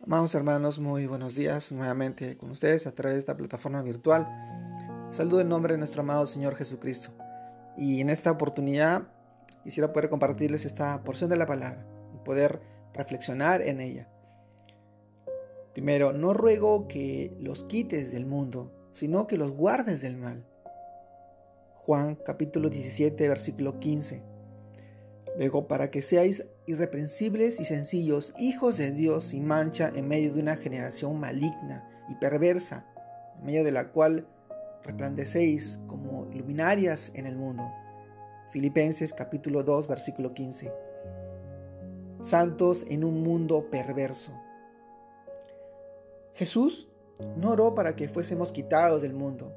Amados hermanos, muy buenos días nuevamente con ustedes a través de esta plataforma virtual. Saludo en nombre de nuestro amado Señor Jesucristo. Y en esta oportunidad quisiera poder compartirles esta porción de la palabra y poder reflexionar en ella. Primero, no ruego que los quites del mundo, sino que los guardes del mal. Juan capítulo 17, versículo 15. Luego, para que seáis irreprensibles y sencillos, hijos de Dios sin mancha en medio de una generación maligna y perversa, en medio de la cual resplandecéis como luminarias en el mundo. Filipenses capítulo 2, versículo 15. Santos en un mundo perverso. Jesús no oró para que fuésemos quitados del mundo,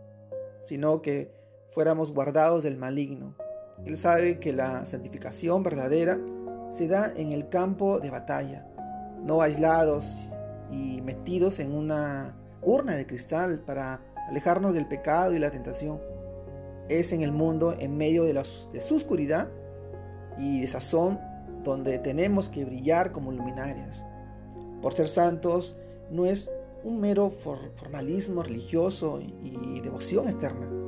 sino que fuéramos guardados del maligno. Él sabe que la santificación verdadera se da en el campo de batalla, no aislados y metidos en una urna de cristal para alejarnos del pecado y la tentación. Es en el mundo, en medio de, de su oscuridad y de sazón, donde tenemos que brillar como luminarias. Por ser santos no es un mero formalismo religioso y devoción externa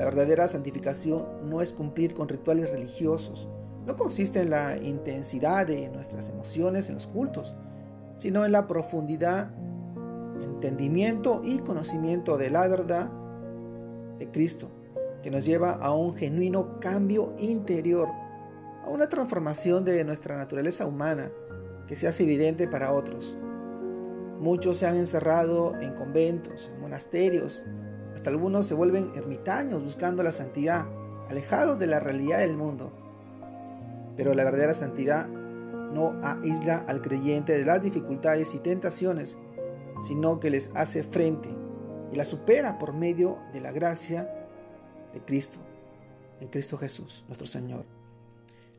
la verdadera santificación no es cumplir con rituales religiosos, no consiste en la intensidad de nuestras emociones en los cultos, sino en la profundidad, entendimiento y conocimiento de la verdad de Cristo, que nos lleva a un genuino cambio interior, a una transformación de nuestra naturaleza humana que se hace evidente para otros. Muchos se han encerrado en conventos, en monasterios, hasta algunos se vuelven ermitaños buscando la santidad, alejados de la realidad del mundo. Pero la verdadera santidad no aísla al creyente de las dificultades y tentaciones, sino que les hace frente y la supera por medio de la gracia de Cristo, en Cristo Jesús, nuestro Señor.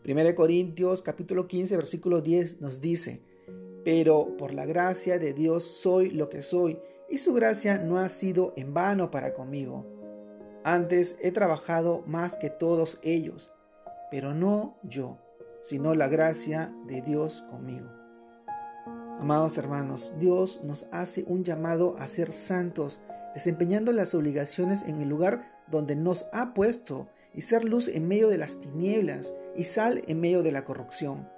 1 Corintios capítulo 15 versículo 10 nos dice, pero por la gracia de Dios soy lo que soy y su gracia no ha sido en vano para conmigo. Antes he trabajado más que todos ellos, pero no yo, sino la gracia de Dios conmigo. Amados hermanos, Dios nos hace un llamado a ser santos, desempeñando las obligaciones en el lugar donde nos ha puesto y ser luz en medio de las tinieblas y sal en medio de la corrupción.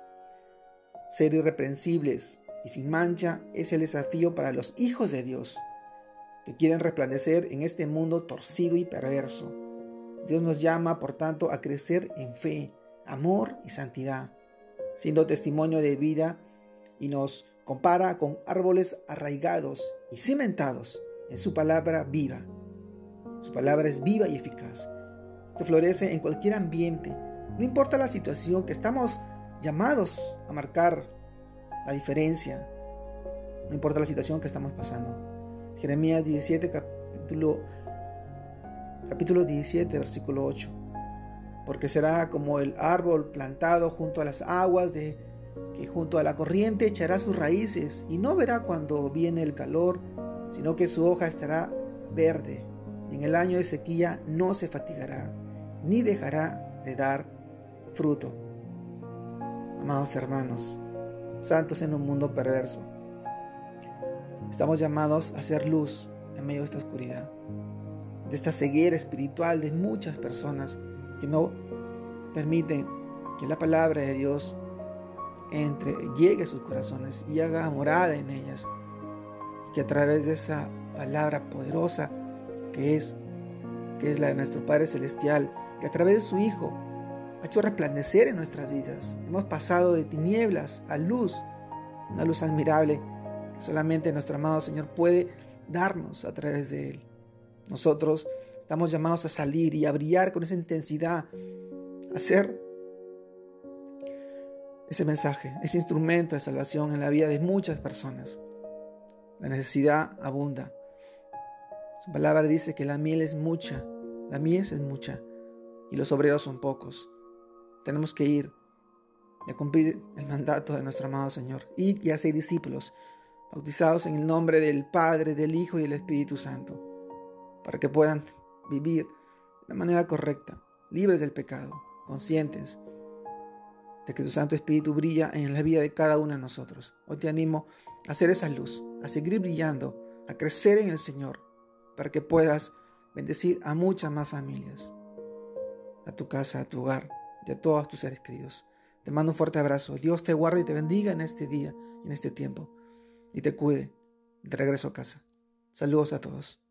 Ser irreprensibles, y sin mancha es el desafío para los hijos de Dios, que quieren resplandecer en este mundo torcido y perverso. Dios nos llama, por tanto, a crecer en fe, amor y santidad, siendo testimonio de vida y nos compara con árboles arraigados y cimentados en su palabra viva. Su palabra es viva y eficaz, que florece en cualquier ambiente, no importa la situación que estamos llamados a marcar la diferencia, no importa la situación que estamos pasando. Jeremías 17, capítulo, capítulo 17, versículo 8. Porque será como el árbol plantado junto a las aguas de que junto a la corriente echará sus raíces y no verá cuando viene el calor, sino que su hoja estará verde. En el año de sequía no se fatigará, ni dejará de dar fruto. Amados hermanos, santos en un mundo perverso. Estamos llamados a ser luz en medio de esta oscuridad, de esta ceguera espiritual de muchas personas que no permiten que la palabra de Dios entre, llegue a sus corazones y haga morada en ellas. Que a través de esa palabra poderosa que es, que es la de nuestro Padre Celestial, que a través de su Hijo ha hecho resplandecer en nuestras vidas. Hemos pasado de tinieblas a luz, una luz admirable que solamente nuestro amado Señor puede darnos a través de Él. Nosotros estamos llamados a salir y a brillar con esa intensidad, a ser ese mensaje, ese instrumento de salvación en la vida de muchas personas. La necesidad abunda. Su palabra dice que la miel es mucha, la mies es mucha y los obreros son pocos. Tenemos que ir a cumplir el mandato de nuestro amado Señor. y y hacer discípulos, bautizados en el nombre del Padre, del Hijo y del Espíritu Santo, para que puedan vivir de manera correcta, libres del pecado, conscientes de que tu Santo Espíritu brilla en la vida de cada uno de nosotros. Hoy te animo a hacer esa luz, a seguir brillando, a crecer en el Señor, para que puedas bendecir a muchas más familias, a tu casa, a tu hogar y a todos tus seres queridos. Te mando un fuerte abrazo. Dios te guarde y te bendiga en este día en este tiempo. Y te cuide de regreso a casa. Saludos a todos.